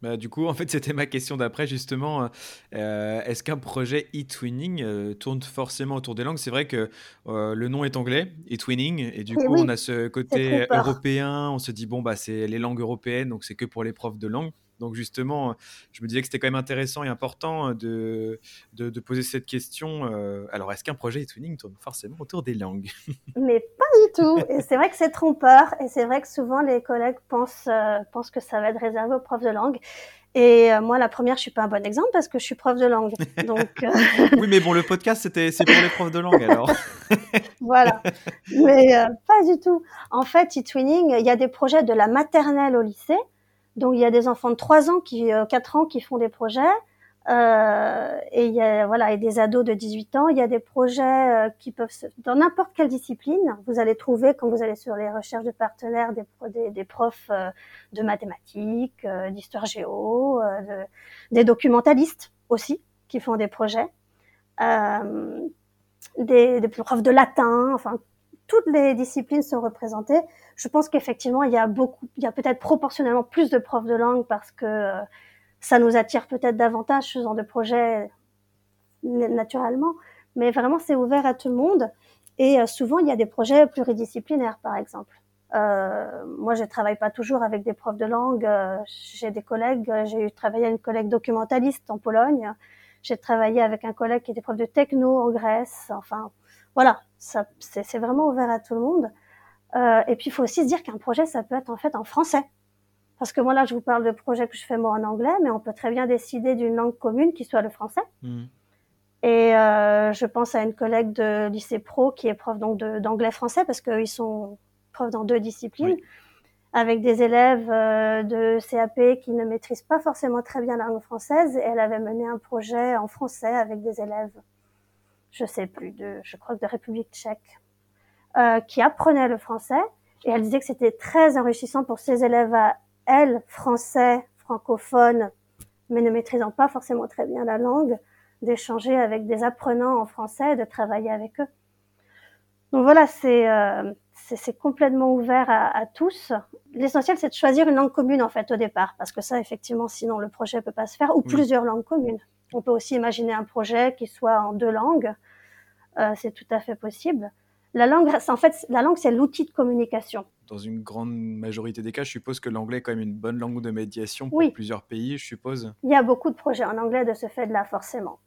Bah, du coup, en fait, c'était ma question d'après, justement. Euh, Est-ce qu'un projet e-twinning euh, tourne forcément autour des langues? C'est vrai que euh, le nom est anglais, e-twinning, et du Et coup, oui, on a ce côté européen. On se dit, bon, bah, c'est les langues européennes, donc c'est que pour les profs de langue. Donc, justement, je me disais que c'était quand même intéressant et important euh, de, de, de poser cette question. euh, alors, est-ce qu'un projet e-twinning tourne forcément autour des langues? [laughs] Mais pas du tout. Et c'est vrai que c'est trompeur. Et c'est vrai que souvent les collègues pensent, euh, pensent que ça va être réservé aux profs de langue. Et euh, moi, la première, je suis pas un bon exemple parce que je suis prof de langue. Donc euh, [laughs] Oui, mais bon, le podcast, c'était c'est pour les profs de langue, alors. [laughs] voilà. Mais euh, pas du tout. En fait, e-twinning, il y a des projets de la maternelle au lycée. Donc il y a des enfants de 3 ans qui, euh, 4 ans qui font des projets. Euh, et il y a voilà et des ados de 18 ans. Il y a des projets euh, qui peuvent se, dans n'importe quelle discipline. Vous allez trouver quand vous allez sur les recherches de partenaires des, des, des profs euh, de mathématiques, euh, d'histoire géo, euh, de- des documentalistes aussi qui font des projets, euh, des, des profs de latin. Enfin, toutes les disciplines sont représentées. Je pense qu'effectivement il y a beaucoup, il y a peut-être proportionnellement plus de profs de langue parce que euh, ça nous attire peut-être davantage ce genre de naturellement, mais vraiment c'est ouvert à tout le monde. Et euh, souvent il y a des projets pluridisciplinaires, par exemple. Euh, moi, je travaille pas toujours avec des profs de langue. J'ai des collègues. J'ai travaillé avec une collègue documentaliste en Pologne. J'ai travaillé avec un collègue qui était prof de techno en Grèce. Enfin, voilà, c'est, c'est vraiment ouvert à tout le monde. Euh, et puis, il faut aussi se dire qu'un projet, ça peut être en fait en français. Parce que moi, là, je vous parle de projets que je fais moi en anglais, mais on peut très bien décider d'une langue commune qui soit le français. Hmm. Et euh, je pense à une collègue de lycée pro qui est prof donc d'anglais-français parce qu'ils sont profs dans deux disciplines, Oui. avec des élèves euh, de CAP qui ne maîtrisent pas forcément très bien la langue française. Et elle avait mené un projet en français avec des élèves, je sais plus, de, je crois que de République tchèque, euh, qui apprenaient le français. Et elle disait que c'était très enrichissant pour ses élèves à elle, français, francophones, mais ne maîtrisant pas forcément très bien la langue, d'échanger avec des apprenants en français et de travailler avec eux. Donc voilà, c'est euh, c'est c'est complètement ouvert à, à tous. L'essentiel, c'est de choisir une langue commune en fait au départ, parce que ça, effectivement, sinon le projet peut pas se faire, ou Oui. plusieurs langues communes. On peut aussi imaginer un projet qui soit en deux langues. Euh, c'est tout à fait possible. La langue, c'est- [laughs] en fait, la langue, c'est l'outil de communication. Dans une grande majorité des cas, je suppose que l'anglais est quand même une bonne langue de médiation pour Oui. plusieurs pays, je suppose. Il y a beaucoup de projets en anglais de ce fait-là, forcément.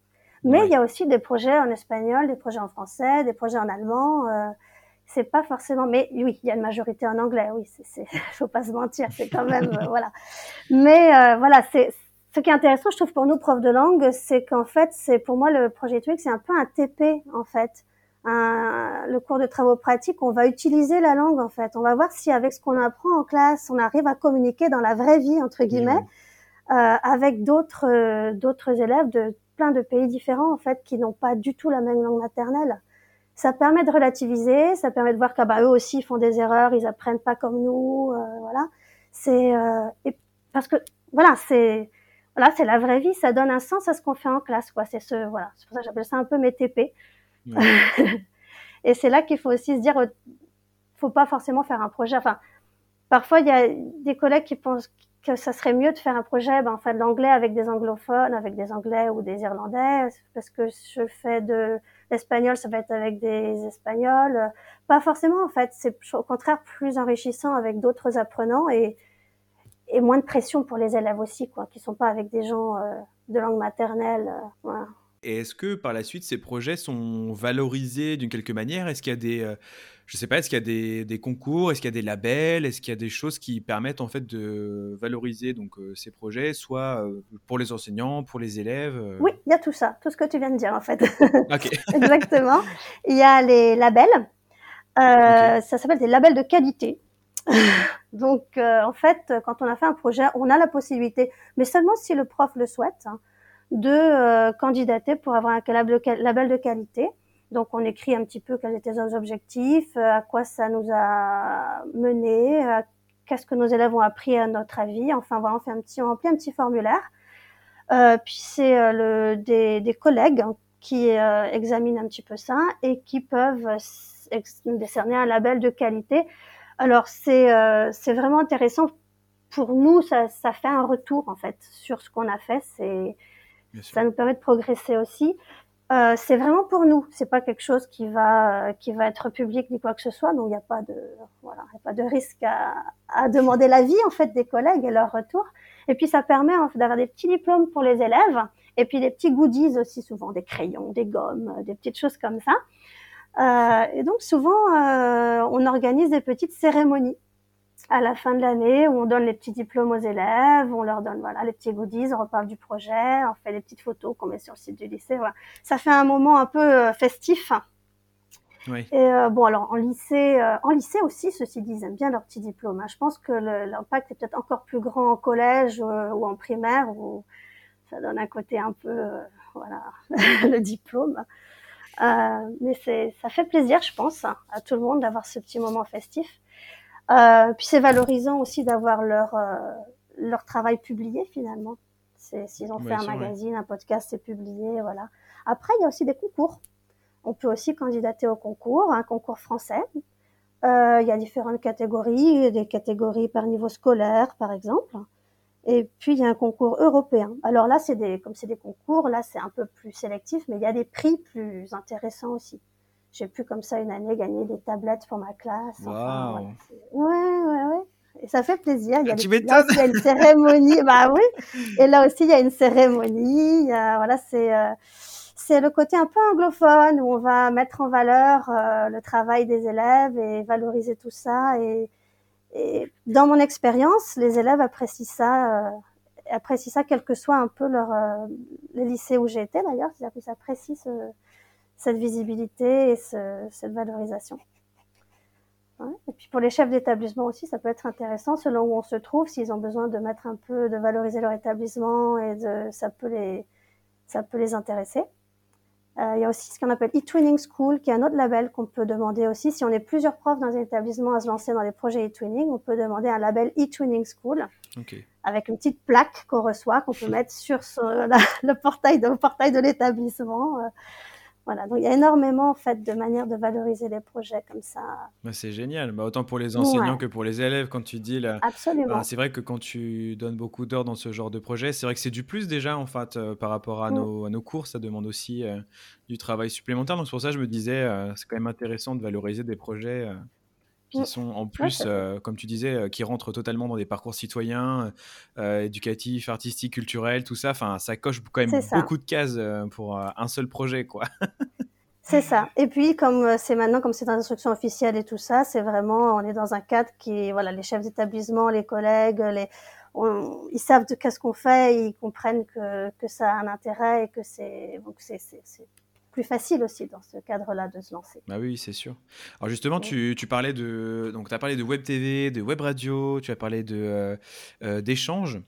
Mais Ouais. il y a aussi des projets en espagnol, des projets en français, des projets en allemand. Euh, c'est pas forcément. Mais oui, il y a une majorité en anglais. Oui, c'est, [laughs] faut pas se mentir. C'est quand même euh, [laughs] voilà. Mais voilà, c'est ce qui est intéressant, je trouve, pour nous, profs de langue, c'est qu'en fait, c'est pour moi, le projet TWIC, c'est un peu un TP, en fait. Un, le cours de travaux pratiques, on va utiliser la langue, en fait. On va voir si, avec ce qu'on apprend en classe, on arrive à communiquer dans la vraie vie, entre guillemets, euh, avec d'autres euh, d'autres élèves de plein de pays différents, en fait, qui n'ont pas du tout la même langue maternelle. Ça permet de relativiser, ça permet de voir qu'à bah, eux aussi, ils font des erreurs, ils apprennent pas comme nous, euh, voilà. C'est euh, parce que voilà, c'est voilà, c'est la vraie vie, ça donne un sens à ce qu'on fait en classe, quoi. C'est ce, voilà, c'est pour ça que j'appelle ça un peu mes TP. [laughs] et c'est là qu'il faut aussi se dire, euh, faut pas forcément faire un projet. Enfin, parfois il y a des collègues qui pensent que ça serait mieux de faire un projet, ben, enfin, de l'anglais avec des anglophones, avec des anglais ou des irlandais, parce que je fais de l'espagnol, ça va être avec des espagnols. Pas forcément, en fait. C'est au contraire plus enrichissant avec d'autres apprenants et, et moins de pression pour les élèves aussi, quoi, qui sont pas avec des gens euh, de langue maternelle. Euh, voilà. Et est-ce que par la suite, ces projets sont valorisés d'une quelque manière? Est-ce qu'il y a des, euh, je sais pas, est-ce qu'il y a des, des concours? Est-ce qu'il y a des labels? Est-ce qu'il y a des choses qui permettent en fait de valoriser donc euh, ces projets, soit euh, pour les enseignants, pour les élèves Oui, il y a tout ça, tout ce que tu viens de dire en fait. [laughs] [laughs] Exactement. Il y a les labels. Okay. Ça s'appelle des labels de qualité. [laughs] donc en fait, quand on a fait un projet, on a la possibilité, mais seulement si le prof le souhaite. Hein, de euh, candidater pour avoir un label de qualité. Donc on écrit un petit peu quels étaient nos objectifs, euh, à quoi ça nous a mené, qu'est-ce que nos élèves ont appris à notre avis. Enfin voilà, on fait un petit, on remplit un petit formulaire. Euh, puis c'est euh, le des, des, collègues qui euh, examinent un petit peu ça et qui peuvent décerner un label de qualité. Alors c'est c'est vraiment intéressant pour nous. Ça, ça fait un retour en fait sur ce qu'on a fait. C'est ça nous permet de progresser aussi. Euh, c'est vraiment pour nous. C'est pas quelque chose qui va qui va être public ni quoi que ce soit. Donc il n'y a pas de voilà, y a pas de risque à, à demander l'avis en fait des collègues et leur retour. Et puis ça permet en fait, d'avoir des petits diplômes pour les élèves et puis des petits goodies aussi souvent des crayons, des gommes, des petites choses comme ça. Euh, et donc souvent euh, on organise des petites cérémonies à la fin de l'année où on donne les petits diplômes aux élèves, on leur donne voilà les petits goodies, on reparle du projet, on fait les petites photos qu'on met sur le site du lycée. Voilà. Ça fait un moment un peu euh, festif. Oui. Et euh, bon alors en lycée, euh, en lycée aussi, ceux-ci disent aiment bien leurs petits diplômes. Hein. Je pense que l'impact est peut-être encore plus grand en collège euh, ou en primaire où ça donne un côté un peu voilà [laughs] le diplôme. Mais c'est ça fait plaisir, je pense, à tout le monde d'avoir ce petit moment festif. Euh, puis c'est valorisant aussi d'avoir leur euh, leur travail publié finalement. S'ils ont fait un magazine, vrai. un podcast, c'est publié, voilà. Après, il y a aussi des concours. On peut aussi candidater au concours, un concours français. Euh, il y a différentes catégories, des catégories par niveau scolaire, par exemple. Et puis il y a un concours européen. Alors là, c'est des, comme c'est des concours, là c'est un peu plus sélectif, mais il y a des prix plus intéressants aussi j'ai pu comme ça une année gagner des tablettes pour ma classe. Enfin, wow. ouais, ouais, ouais. Et ça fait plaisir. Il y a, tu des, là aussi, il y a une cérémonie. [laughs] bah oui. Et là aussi, il y a une cérémonie. Il y a, voilà, c'est euh, c'est le côté un peu anglophone où on va mettre en valeur euh, le travail des élèves et valoriser tout ça. Et, et dans mon expérience, les élèves apprécient ça. Euh, apprécient ça, quel que soit un peu leur le lycée où j'ai été d'ailleurs. Qu'ils apprécient ce, cette visibilité et ce, cette valorisation. Et puis pour les chefs d'établissement aussi, ça peut être intéressant selon où on se trouve, s'ils ont besoin de mettre un peu, de valoriser leur établissement et ça peut les, ça peut les intéresser. Euh, il y a aussi ce qu'on appelle e-twinning school, qui est un autre label qu'on peut demander aussi. Si on est plusieurs profs dans un établissement à se lancer dans les projets e-twinning, on peut demander un label e-twinning school. Okay. Avec une petite plaque qu'on reçoit, qu'on peut [laughs] mettre sur [laughs] la, le portail de, le portail de l'établissement. Voilà, donc il y a énormément en fait de manières de valoriser les projets comme ça. Bah, c'est génial, bah, autant pour les enseignants Ouais. que pour les élèves. Quand tu dis là, Absolument. bah, c'est vrai que quand tu donnes beaucoup d'heures dans ce genre de projet, c'est vrai que c'est du plus déjà en fait euh, par rapport à Mm. nos, à nos cours, ça demande aussi euh, du travail supplémentaire. Donc c'est pour ça que je me disais, euh, c'est quand même intéressant de valoriser des projets euh, qui Mm. sont en plus, euh, comme tu disais, euh, qui rentrent totalement dans des parcours citoyens, euh, éducatifs, artistiques, culturels, tout ça. Enfin, ça coche quand même beaucoup de cases pour un seul projet, quoi. [laughs] C'est ça. Et puis, comme c'est maintenant, comme c'est dans l'instruction officielle et tout ça, c'est vraiment, on est dans un cadre qui, voilà, les chefs d'établissement, les collègues, les, on, ils savent de qu'est-ce qu'on fait, ils comprennent que, que ça a un intérêt et que c'est donc c'est plus facile aussi dans ce cadre-là de se lancer. Bah oui, c'est sûr. Alors justement, tu, tu parlais de donc tu as parlé de web TV, de web radio, tu as parlé de euh, euh, d'échanges.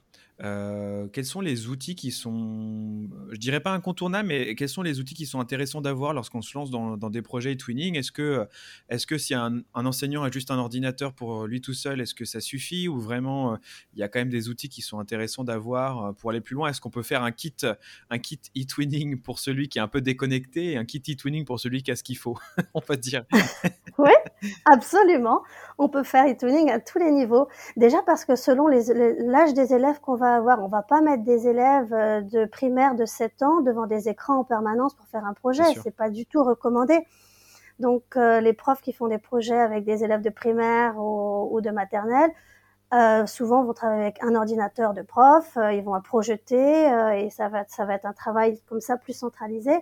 Euh, quels sont les outils qui sont, je dirais pas incontournables, mais quels sont les outils qui sont intéressants d'avoir lorsqu'on se lance dans, des projets e-twinning? Est-ce que, est-ce que si un, enseignant a juste un ordinateur pour lui tout seul, est-ce que ça suffit? Ou vraiment euh, il y a quand même des outils qui sont intéressants d'avoir euh, pour aller plus loin? Est-ce qu'on peut faire un kit, un kit e-twinning pour celui qui est un peu déconnecté et un kit e-twinning pour celui qui a ce qu'il faut, [laughs] on va dire? [laughs] Oui, absolument. On peut faire e-twinning à tous les niveaux. Déjà parce que selon l'âge des élèves qu'on va avoir, on va pas mettre des élèves euh, de primaire de 7 ans devant des écrans en permanence pour faire un projet. C'est pas du tout recommandé. Donc, euh, les profs qui font des projets avec des élèves de primaire ou, de maternelle, euh, souvent vont travailler avec un ordinateur de prof, ils vont projeter et ça va, ça va être un travail comme ça plus centralisé.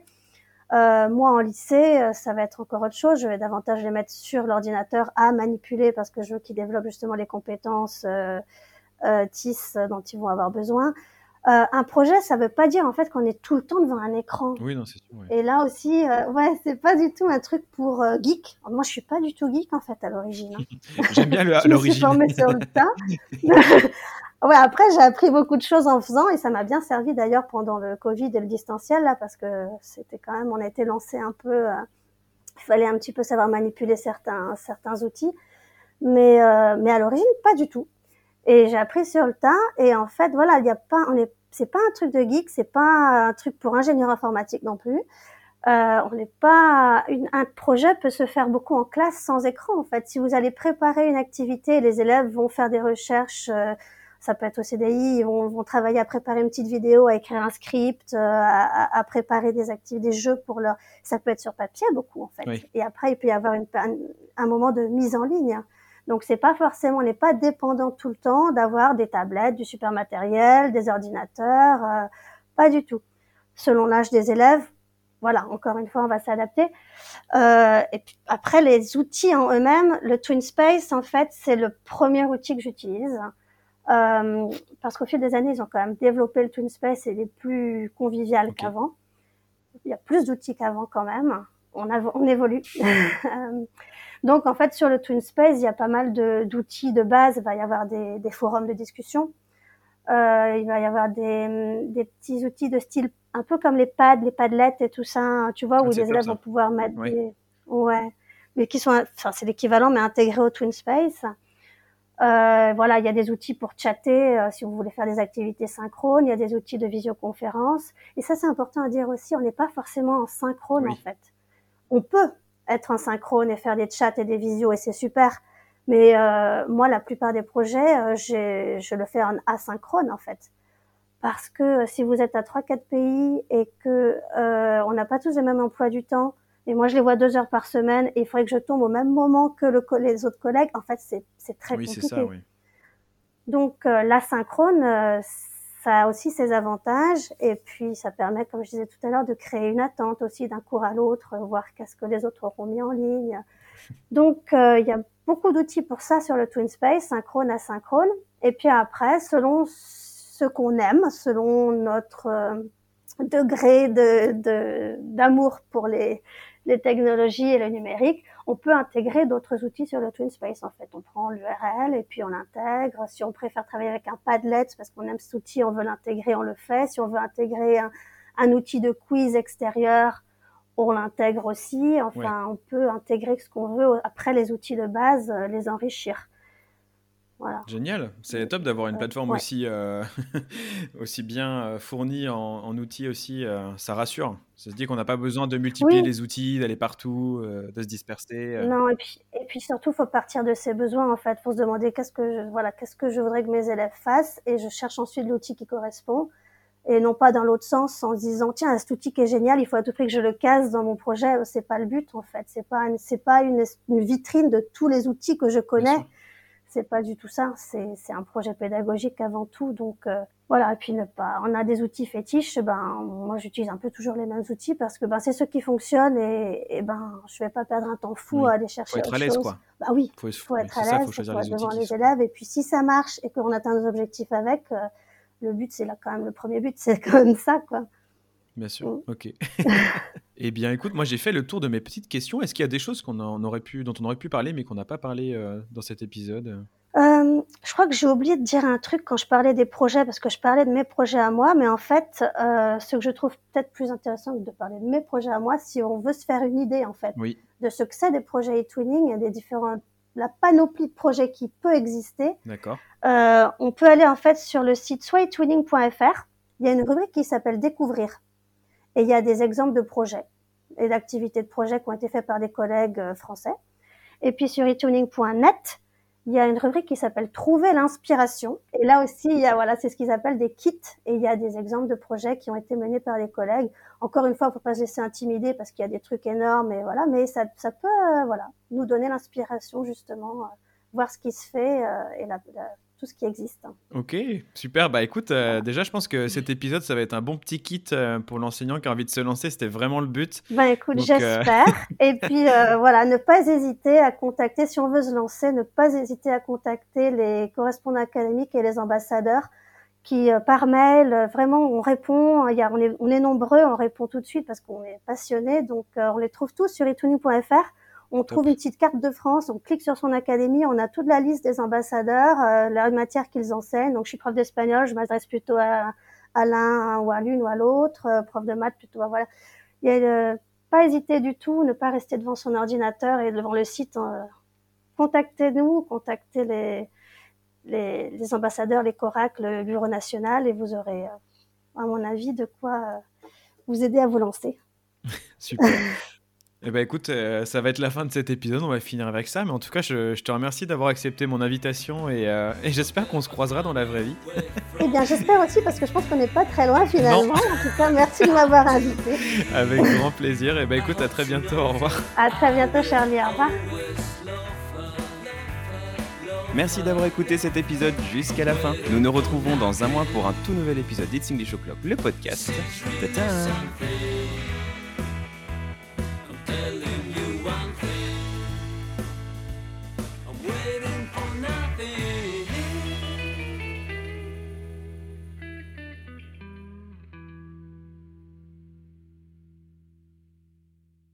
moi, en lycée, ça va être encore autre chose. Je vais davantage les mettre sur l'ordinateur à manipuler parce que je veux qu'ils développent justement les compétences TIS dont ils vont avoir besoin. Euh, un projet, ça veut pas dire en fait qu'on est tout le temps devant un écran. Oui, non, c'est sûr. Et là aussi, euh, ouais, c'est pas du tout un truc pour euh, geek. Moi, je suis pas du tout geek en fait à l'origine. Hein. [laughs] J'aime bien l'origine. [laughs] je me suis formée sur le tas. [laughs] ouais, après, j'ai appris beaucoup de choses en faisant et ça m'a bien servi d'ailleurs pendant le Covid et le distanciel là, parce que c'était quand même, on a été lancé un peu. il fallait un petit peu savoir manipuler certains certains outils, mais mais à l'origine, pas du tout. Et j'ai appris sur le tas. Et en fait, voilà, il y a pas, on est, c'est pas un truc de geek, c'est pas un truc pour ingénieur informatique non plus. Euh, on n'est pas une, un projet peut se faire beaucoup en classe sans écran en fait. Si vous allez préparer une activité, les élèves vont faire des recherches. Euh, ça peut être au CDI, ils vont, vont, travailler à préparer une petite vidéo, à écrire un script, euh, à, à, préparer des activités, des jeux pour leur. Ça peut être sur papier beaucoup en fait. Et après, il peut y avoir une, un, un moment de mise en ligne. Donc c'est pas forcément, on n'est pas dépendant tout le temps d'avoir des tablettes, du super matériel, des ordinateurs, euh, pas du tout. Selon l'âge des élèves, voilà, encore une fois, on va s'adapter. Euh, et puis après, les outils en eux-mêmes, le TwinSpace, en fait, c'est le premier outil que j'utilise. Euh, parce qu'au fil des années, ils ont quand même développé le TwinSpace et il est plus convivial qu'avant. Il y a plus d'outils qu'avant quand même. On, on évolue. [laughs] Donc, en fait, sur le TwinSpace, il y a pas mal d'outils de, base. Il va y avoir des, des forums de discussion. Euh, il va y avoir des, des, petits outils de style un peu comme les pads, les padlets et tout ça, hein, tu vois, où les élèves vont pouvoir mettre des... Ouais, mais qui sont... Enfin, c'est l'équivalent, mais intégré au TwinSpace. Euh, voilà, il y a des outils pour chatter euh, si vous voulez faire des activités synchrones. Il y a des outils de visioconférence. Et ça, c'est important à dire aussi. On n'est pas forcément en synchrone en fait. On peut, être en synchrone et faire des chats et des visios et c'est super. Mais euh, moi, la plupart des projets, euh, je le fais en asynchrone en fait. Parce que si vous êtes à 3-4 pays et que euh, on n'a pas tous le même emploi du temps, et moi je les vois deux heures par semaine, et il faudrait que je tombe au même moment que le, les autres collègues, en fait c'est très oui, compliqué. Ça, oui. Donc euh, l'asynchrone, euh, ça a aussi ses avantages et puis ça permet, comme je disais tout à l'heure, de créer une attente aussi d'un cours à l'autre, voir qu'est-ce que les autres auront mis en ligne. Donc euh, il y a beaucoup d'outils pour ça sur le TwinSpace, synchrone, asynchrone. Et puis après, selon ce qu'on aime, selon notre euh, degré de d'amour pour les, les technologies et le numérique, on peut intégrer d'autres outils sur le TwinSpace. En fait, on prend l'URL et puis on l'intègre. Si on préfère travailler avec un Padlet parce qu'on aime cet outil, on veut l'intégrer, on le fait. Si on veut intégrer un, outil de quiz extérieur, on l'intègre aussi. Enfin, on peut intégrer ce qu'on veut après les outils de base, euh, les enrichir. Génial, c'est top d'avoir une plateforme aussi, euh, [laughs] aussi bien euh, fournie en, outils aussi, euh, ça rassure. Ça se dit qu'on n'a pas besoin de multiplier les outils, d'aller partout, de se disperser. Non, et puis, et puis surtout, il faut partir de ses besoins en fait. Faut se demander qu'est-ce que je, voilà, qu'est-ce que je voudrais que mes élèves fassent, et je cherche ensuite l'outil qui correspond, et non pas dans l'autre sens en se disant tiens, cet outil qui est génial, il faut à tout prix que je le casse dans mon projet. C'est pas le but en fait. C'est pas, c'est pas une, une, vitrine de tous les outils que je connais c'est pas du tout ça. C'est un projet pédagogique avant tout. Donc euh, voilà. Et puis ne pas. On a des outils fétiches. Ben moi j'utilise un peu toujours les mêmes outils parce que ben c'est ceux qui fonctionnent et, et ben je vais pas perdre un temps fou Oui. à aller chercher. Faut être autre à l'aise, chose. quoi. Bah oui. Faut, faut être à l'aise, faut être devant les sont- élèves. Et puis si ça marche et qu'on atteint nos objectifs avec, euh, le but c'est là quand même le premier but, c'est quand même ça quoi. Bien sûr, Mm. ok. [laughs] eh bien, écoute, moi j'ai fait le tour de mes petites questions. Est-ce qu'il y a des choses qu'on en aurait pu, dont on aurait pu parler, mais qu'on n'a pas parlé euh, dans cet épisode? Euh, je crois que j'ai oublié de dire un truc quand je parlais des projets, parce que je parlais de mes projets à moi, mais en fait, euh, ce que je trouve peut-être plus intéressant que de parler de mes projets à moi, si on veut se faire une idée en fait Oui. de ce que c'est des projets e-twinning et des différents, la panoplie de projets qui peut exister, D'accord. on peut aller en fait sur le site soit. Il y a une rubrique qui s'appelle Découvrir, et il y a des exemples de projets et d'activités de projets qui ont été faits par des collègues euh, français. Et puis sur etwinning.net, il y a une rubrique qui s'appelle Trouver l'inspiration. Et là aussi, il y a, voilà, c'est ce qu'ils appellent des kits. Et il y a des exemples de projets qui ont été menés par des collègues. Encore une fois, faut pas se laisser intimider parce qu'il y a des trucs énormes et voilà. Mais ça, ça peut, euh, voilà, nous donner l'inspiration justement, euh, voir ce qui se fait euh, et la, la- tout ce qui existe. Ok, super. Bah écoute, euh, déjà je pense que cet épisode, ça va être un bon petit kit euh, pour l'enseignant qui a envie de se lancer. C'était vraiment le but. Ben écoute, euh, j'espère. [laughs] Et puis euh, voilà, ne pas hésiter à contacter, si on veut se lancer, ne pas hésiter à contacter les correspondants académiques et les ambassadeurs qui euh, par mail, euh, vraiment on répond, il y a, on, est, on est nombreux, on répond tout de suite parce qu'on est passionnés, donc euh, on les trouve tous sur etuning.fr. On Top. trouve une petite carte de France, on clique sur son académie, on a toute la liste des ambassadeurs, euh, la matière qu'ils enseignent. Donc je suis prof d'espagnol, je m'adresse plutôt à, à l'un ou à l'une ou à l'autre, euh, prof de maths plutôt à voilà. Il y a euh, pas hésiter du tout, ne pas rester devant son ordinateur et devant le site. euh, contactez-nous, contactez les, les, les ambassadeurs, les CORAC, le Bureau national, et vous aurez, euh, à mon avis, de quoi euh, vous aider à vous lancer. [laughs] Super. [laughs] Eh ben écoute, euh, ça va être la fin de cet épisode, on va finir avec ça, mais en tout cas, je, je te remercie d'avoir accepté mon invitation et, euh, et j'espère qu'on se croisera dans la vraie vie. Eh bien, j'espère aussi, parce que je pense qu'on n'est pas très loin finalement. En tout cas, merci de m'avoir invité. [laughs] Avec grand plaisir. Et ben écoute, à très bientôt, au revoir. À très bientôt, Charlie. Au revoir. Merci d'avoir écouté cet épisode jusqu'à la fin. Nous nous retrouvons dans un mois pour un tout nouvel épisode d'It's English O'Clock, le podcast. Ta-ta